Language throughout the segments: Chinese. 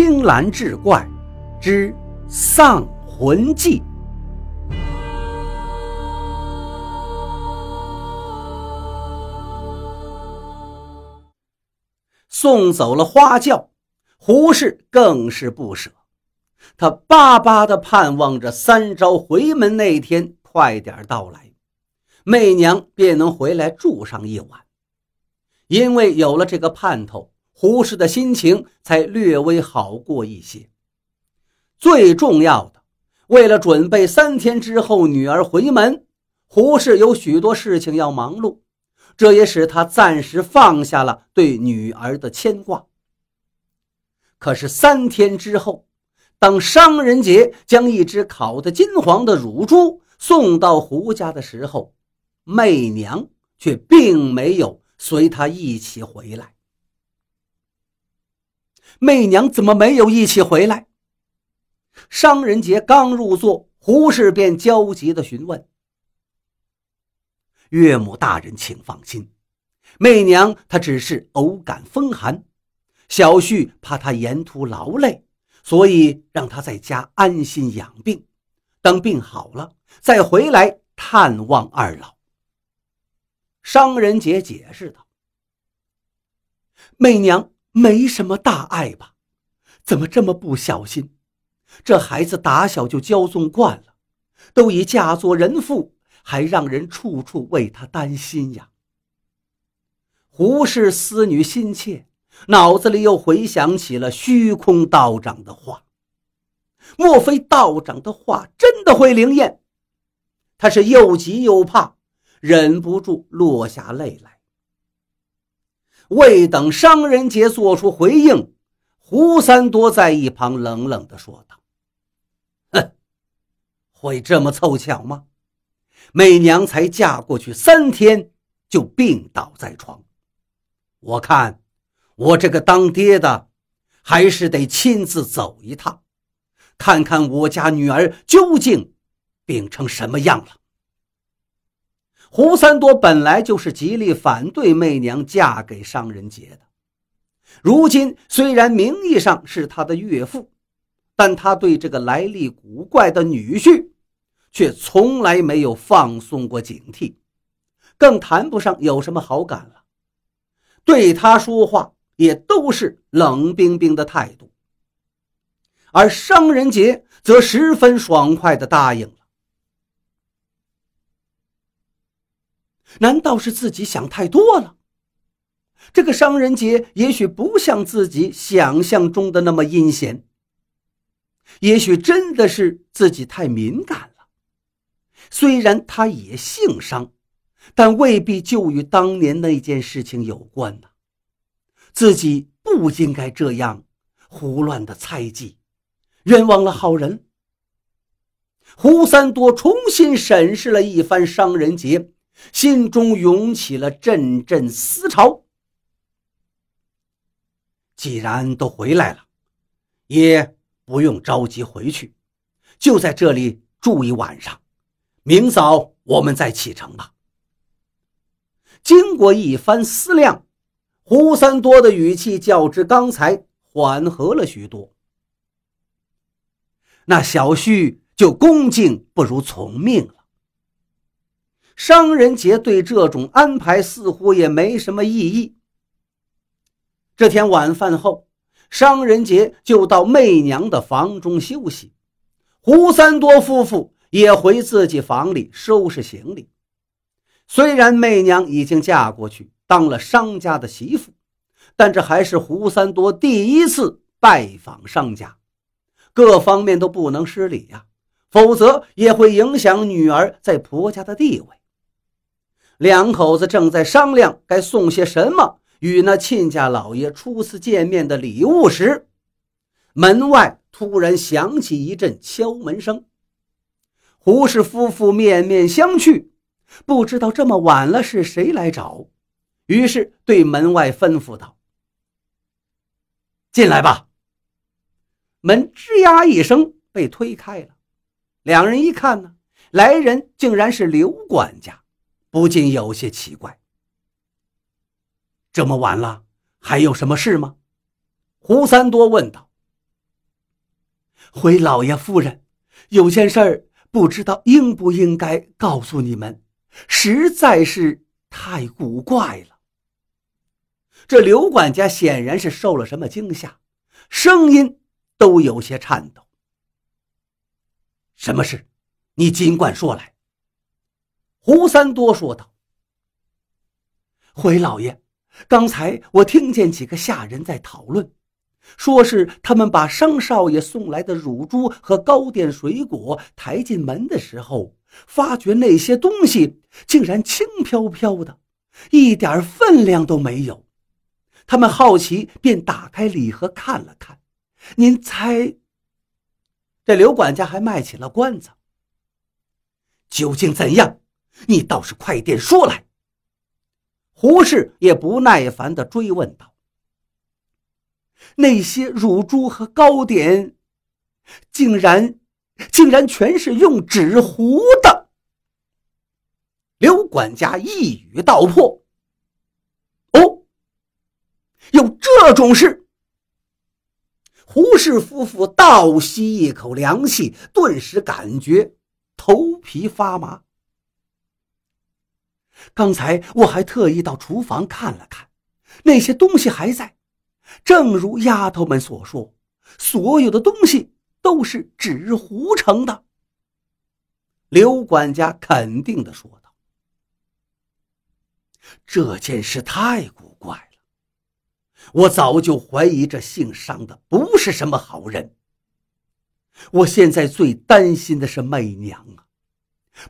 青蓝志怪之丧魂记。送走了花轿，胡氏更是不舍，他巴巴的盼望着三朝回门那天快点到来，媚娘便能回来住上一晚。因为有了这个盼头，胡氏的心情才略微好过一些。最重要的，为了准备三天之后女儿回门，胡氏有许多事情要忙碌。这也使他暂时放下了对女儿的牵挂。可是三天之后，当商人杰将一只烤得金黄的乳猪送到胡家的时候，媚娘却并没有随他一起回来。媚娘怎么没有一起回来？商人杰刚入座，胡氏便焦急地询问。岳母大人，请放心，媚娘她只是偶感风寒，小婿怕她沿途劳累，所以让她在家安心养病，等病好了再回来探望二老。商人杰解释道：“媚娘没什么大碍吧？怎么这么不小心？这孩子打小就骄纵惯了，都已嫁作人妇。”还让人处处为他担心呀。胡氏思女心切，脑子里又回想起了虚空道长的话。莫非道长的话真的会灵验？他是又急又怕，忍不住落下泪来。未等商人杰做出回应，胡三多在一旁冷冷地说道：“哼，会这么凑巧吗？”媚娘才嫁过去三天，就病倒在床。我看，我这个当爹的，还是得亲自走一趟，看看我家女儿究竟病成什么样了。胡三多本来就是极力反对媚娘嫁给商人杰的，如今虽然名义上是他的岳父，但他对这个来历古怪的女婿。却从来没有放松过警惕，更谈不上有什么好感了。对他说话也都是冷冰冰的态度，而商人杰则十分爽快地答应。难道是自己想太多了？这个商人杰也许不像自己想象中的那么阴险，也许真的是自己太敏感了。虽然他也姓商，但未必就与当年那件事情有关呢。自己不应该这样胡乱的猜忌，冤枉了好人。胡三多重新审视了一番商人杰，心中涌起了阵阵思潮。既然都回来了，也不用着急回去，就在这里住一晚上。明早我们再启程吧。经过一番思量，胡三多的语气较之刚才缓和了许多。那小婿就恭敬不如从命了。商人杰对这种安排似乎也没什么异议。这天晚饭后，商人杰就到媚娘的房中休息，胡三多夫妇。也回自己房里收拾行李。虽然媚娘已经嫁过去当了商家的媳妇，但这还是胡三多第一次拜访商家，各方面都不能失礼呀，否则也会影响女儿在婆家的地位。两口子正在商量该送些什么与那亲家老爷初次见面的礼物时，门外突然响起一阵敲门声。胡氏夫妇面面相觑，不知道这么晚了是谁来找，于是对门外吩咐道：“进来吧。”门吱呀一声被推开了，两人一看呢，来人竟然是刘管家，不禁有些奇怪。这么晚了，还有什么事吗？胡三多问道。回老爷夫人，有件事儿不知道应不应该告诉你们，实在是太古怪了。这刘管家显然是受了什么惊吓，声音都有些颤抖。什么事？你尽管说来。胡三多说道：“回老爷，刚才我听见几个下人在讨论。”说是他们把商少爷送来的乳猪和糕点、水果抬进门的时候，发觉那些东西竟然轻飘飘的，一点分量都没有。他们好奇，便打开礼盒看了看。您猜，这刘管家还卖起了关子。究竟怎样？你倒是快点说来。胡适也不耐烦地追问道。那些乳猪和糕点，竟然，竟然全是用纸糊的。刘管家一语道破：“哦，有这种事！”胡氏夫妇倒吸一口凉气，顿时感觉头皮发麻。刚才我还特意到厨房看了看，那些东西还在。正如丫头们所说，所有的东西都是纸糊成的。刘管家肯定的说道：“这件事太古怪了，我早就怀疑这姓商的不是什么好人。我现在最担心的是媚娘啊，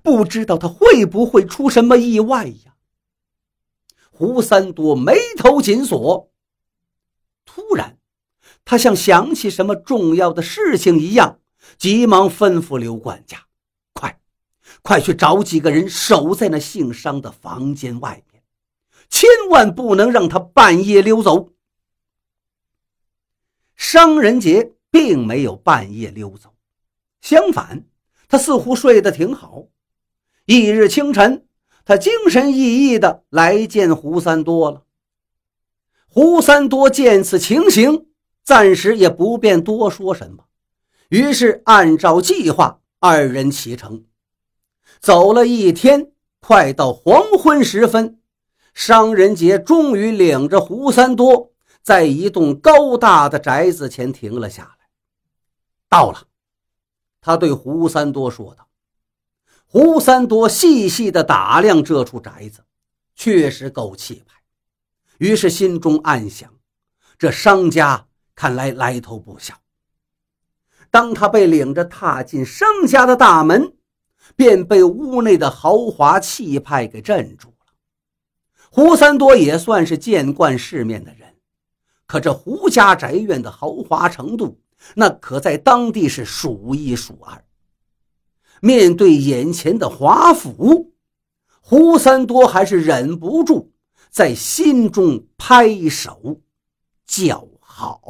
不知道他会不会出什么意外呀？”胡三多眉头紧锁。突然，他像想起什么重要的事情一样，急忙吩咐刘管家：“快，快去找几个人守在那姓商的房间外面，千万不能让他半夜溜走。”商人杰并没有半夜溜走，相反，他似乎睡得挺好。翌日清晨，他精神奕奕的来见胡三多了。胡三多见此情形，暂时也不便多说什么，于是按照计划，二人启程。走了一天，快到黄昏时分，商人杰终于领着胡三多，在一栋高大的宅子前停了下来。到了，他对胡三多说道：“胡三多细细的打量这处宅子，确实够气派。”于是心中暗想：这商家看来来头不小。当他被领着踏进商家的大门，便被屋内的豪华气派给镇住了。胡三多也算是见惯世面的人，可这胡家宅院的豪华程度，那可在当地是数一数二。面对眼前的华府，胡三多还是忍不住。在心中拍手叫好。